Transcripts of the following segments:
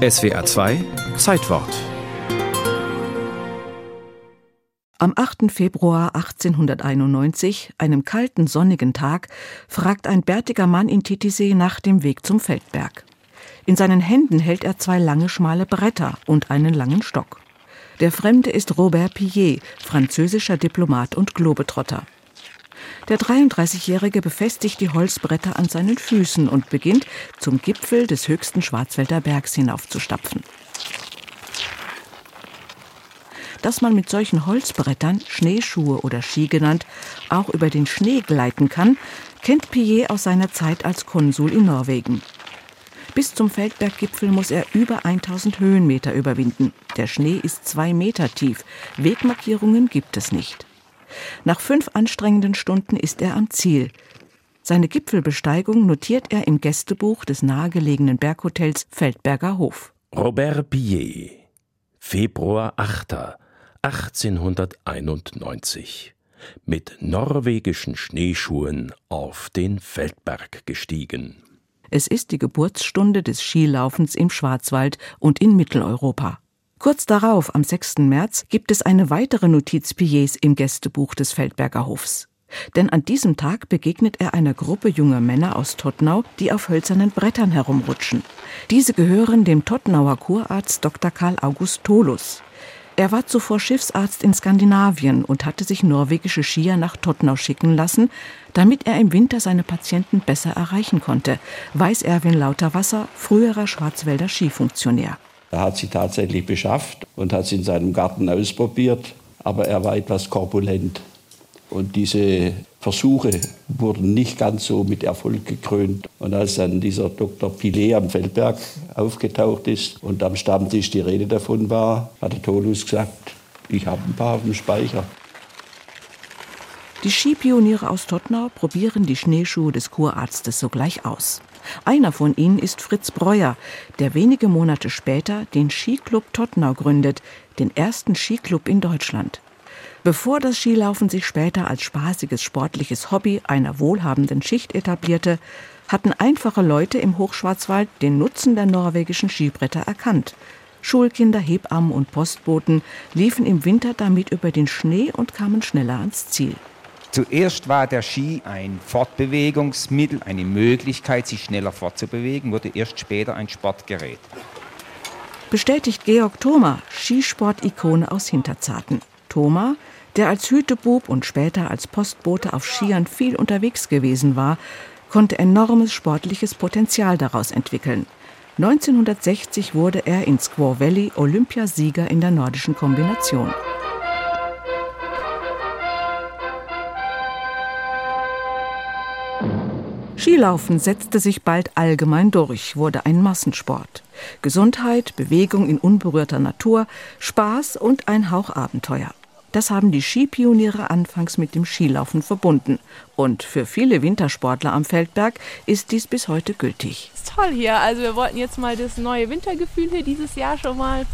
SWR 2 Zeitwort Am 8. Februar 1891, einem kalten, sonnigen Tag, fragt ein bärtiger Mann in Titisee nach dem Weg zum Feldberg. In seinen Händen hält er zwei lange, schmale Bretter und einen langen Stock. Der Fremde ist Robert Pillet, französischer Diplomat und Globetrotter. Der 33-Jährige befestigt die Holzbretter an seinen Füßen und beginnt, zum Gipfel des höchsten Schwarzwälder Bergs hinaufzustapfen. Dass man mit solchen Holzbrettern, Schneeschuhe oder Ski genannt, auch über den Schnee gleiten kann, kennt Pillet aus seiner Zeit als Konsul in Norwegen. Bis zum Feldberggipfel muss er über 1000 Höhenmeter überwinden. Der Schnee ist zwei Meter tief. Wegmarkierungen gibt es nicht. Nach fünf anstrengenden Stunden ist er am Ziel. Seine Gipfelbesteigung notiert er im Gästebuch des nahegelegenen Berghotels Feldberger Hof. Robert Pillet, Februar 8. 1891, mit norwegischen Schneeschuhen auf den Feldberg gestiegen. Es ist die Geburtsstunde des Skilaufens im Schwarzwald und in Mitteleuropa. Kurz darauf, am 6. März, gibt es eine weitere Notiz Pillets im Gästebuch des Feldberger Hofs. Denn an diesem Tag begegnet er einer Gruppe junger Männer aus Tottnau, die auf hölzernen Brettern herumrutschen. Diese gehören dem Tottnauer Kurarzt Dr. Karl August Tolus. Er war zuvor Schiffsarzt in Skandinavien und hatte sich norwegische Skier nach Tottnau schicken lassen, damit er im Winter seine Patienten besser erreichen konnte, weiß Erwin Lauterwasser, früherer Schwarzwälder Skifunktionär. Er hat sie tatsächlich beschafft und hat sie in seinem Garten ausprobiert, aber er war etwas korpulent. Und diese Versuche wurden nicht ganz so mit Erfolg gekrönt. Und als dann dieser Dr. Pilet am Feldberg aufgetaucht ist und am Stammtisch die Rede davon war, hat der Tolus gesagt, ich habe ein paar auf dem Speicher. Die Skipioniere aus Tottnau probieren die Schneeschuhe des Kurarztes sogleich aus. Einer von ihnen ist Fritz Breuer, der wenige Monate später den Skiclub Tottnau gründet, den ersten Skiclub in Deutschland. Bevor das Skilaufen sich später als spaßiges sportliches Hobby einer wohlhabenden Schicht etablierte, hatten einfache Leute im Hochschwarzwald den Nutzen der norwegischen Skibretter erkannt. Schulkinder, Hebammen und Postboten liefen im Winter damit über den Schnee und kamen schneller ans Ziel. Zuerst war der Ski ein Fortbewegungsmittel, eine Möglichkeit, sich schneller fortzubewegen, wurde erst später ein Sportgerät. Bestätigt Georg Thoma, Skisport-Ikone aus Hinterzarten. Thoma, der als Hütebub und später als Postbote auf Skiern viel unterwegs gewesen war, konnte enormes sportliches Potenzial daraus entwickeln. 1960 wurde er in Squaw Valley Olympiasieger in der nordischen Kombination. Skilaufen setzte sich bald allgemein durch, wurde ein Massensport. Gesundheit, Bewegung in unberührter Natur, Spaß und ein Hauch Abenteuer. Das haben die Skipioniere anfangs mit dem Skilaufen verbunden. Und für viele Wintersportler am Feldberg ist dies bis heute gültig. ist toll hier. Also wir wollten jetzt mal das neue Wintergefühl hier dieses Jahr schon mal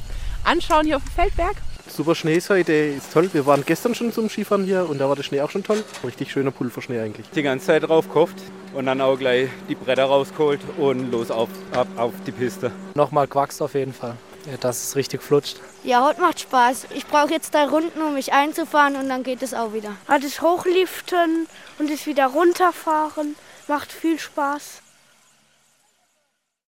anschauen hier auf dem Feldberg. Super Schnee ist heute, ist toll. Wir waren gestern schon zum Skifahren hier und da war der Schnee auch schon toll. Richtig schöner Pulverschnee eigentlich. Die ganze Zeit drauf gehofft und dann auch gleich die Bretter rausgeholt und los auf, ab, auf die Piste. Nochmal quackst auf jeden Fall, ja, dass es richtig flutscht. Ja, heute macht Spaß. Ich brauche jetzt drei Runden, um mich einzufahren und dann geht es auch wieder. Das Hochliften und das wieder runterfahren macht viel Spaß.